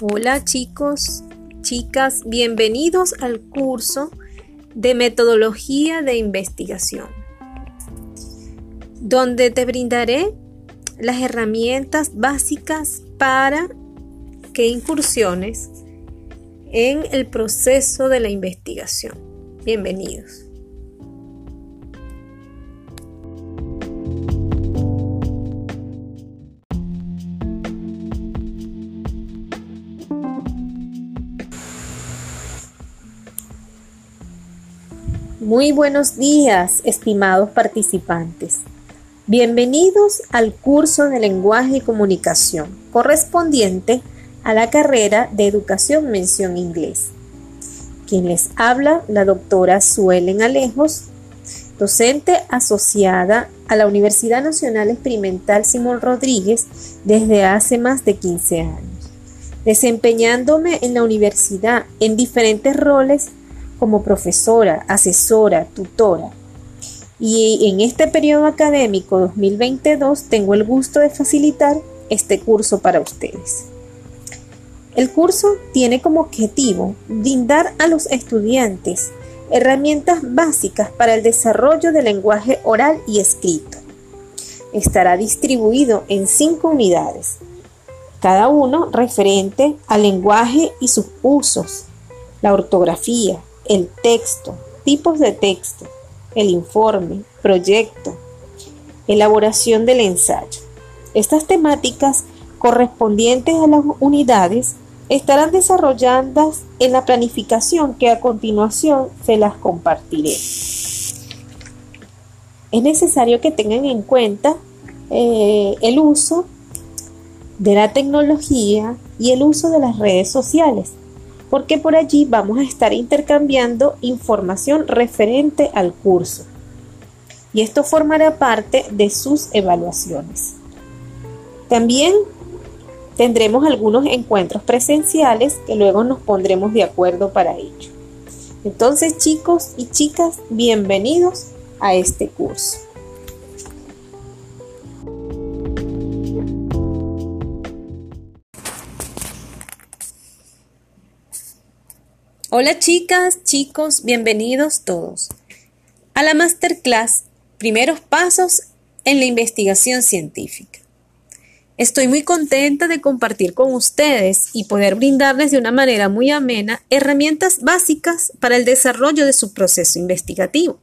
Hola chicos, chicas, bienvenidos al curso de metodología de investigación, donde te brindaré las herramientas básicas para que incursiones en el proceso de la investigación. Bienvenidos. Muy buenos días, estimados participantes. Bienvenidos al curso de lenguaje y comunicación correspondiente a la carrera de Educación Mención Inglés. Quien les habla, la doctora Suelen Alejos, docente asociada a la Universidad Nacional Experimental Simón Rodríguez desde hace más de 15 años, desempeñándome en la universidad en diferentes roles como profesora, asesora, tutora. Y en este periodo académico 2022 tengo el gusto de facilitar este curso para ustedes. El curso tiene como objetivo brindar a los estudiantes herramientas básicas para el desarrollo del lenguaje oral y escrito. Estará distribuido en cinco unidades, cada uno referente al lenguaje y sus usos, la ortografía, el texto, tipos de texto, el informe, proyecto, elaboración del ensayo. Estas temáticas correspondientes a las unidades estarán desarrolladas en la planificación que a continuación se las compartiré. Es necesario que tengan en cuenta eh, el uso de la tecnología y el uso de las redes sociales porque por allí vamos a estar intercambiando información referente al curso. Y esto formará parte de sus evaluaciones. También tendremos algunos encuentros presenciales que luego nos pondremos de acuerdo para ello. Entonces chicos y chicas, bienvenidos a este curso. Hola chicas, chicos, bienvenidos todos a la masterclass Primeros Pasos en la Investigación Científica. Estoy muy contenta de compartir con ustedes y poder brindarles de una manera muy amena herramientas básicas para el desarrollo de su proceso investigativo.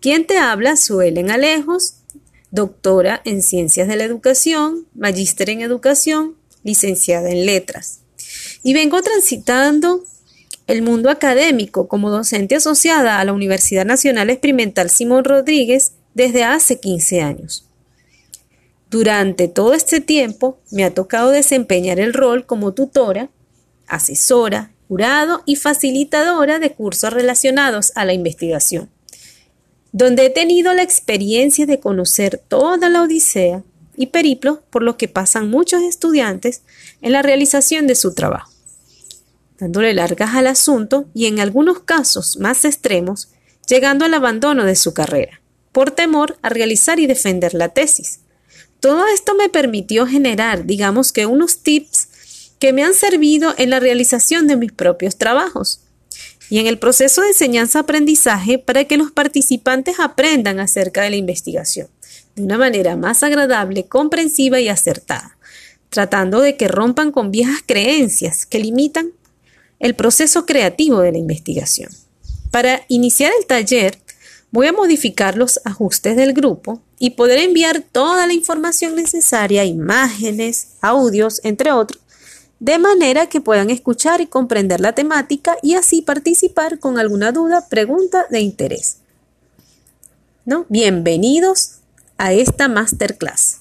Quien te habla, Suelen Alejos, doctora en Ciencias de la Educación, magíster en Educación, licenciada en Letras. Y vengo transitando el mundo académico como docente asociada a la Universidad Nacional Experimental Simón Rodríguez desde hace 15 años. Durante todo este tiempo me ha tocado desempeñar el rol como tutora, asesora, jurado y facilitadora de cursos relacionados a la investigación, donde he tenido la experiencia de conocer toda la odisea y periplo por lo que pasan muchos estudiantes en la realización de su trabajo dándole largas al asunto y en algunos casos más extremos, llegando al abandono de su carrera, por temor a realizar y defender la tesis. Todo esto me permitió generar, digamos que unos tips que me han servido en la realización de mis propios trabajos y en el proceso de enseñanza-aprendizaje para que los participantes aprendan acerca de la investigación de una manera más agradable, comprensiva y acertada, tratando de que rompan con viejas creencias que limitan el proceso creativo de la investigación. Para iniciar el taller, voy a modificar los ajustes del grupo y poder enviar toda la información necesaria, imágenes, audios, entre otros, de manera que puedan escuchar y comprender la temática y así participar con alguna duda, pregunta de interés. ¿No? Bienvenidos a esta masterclass.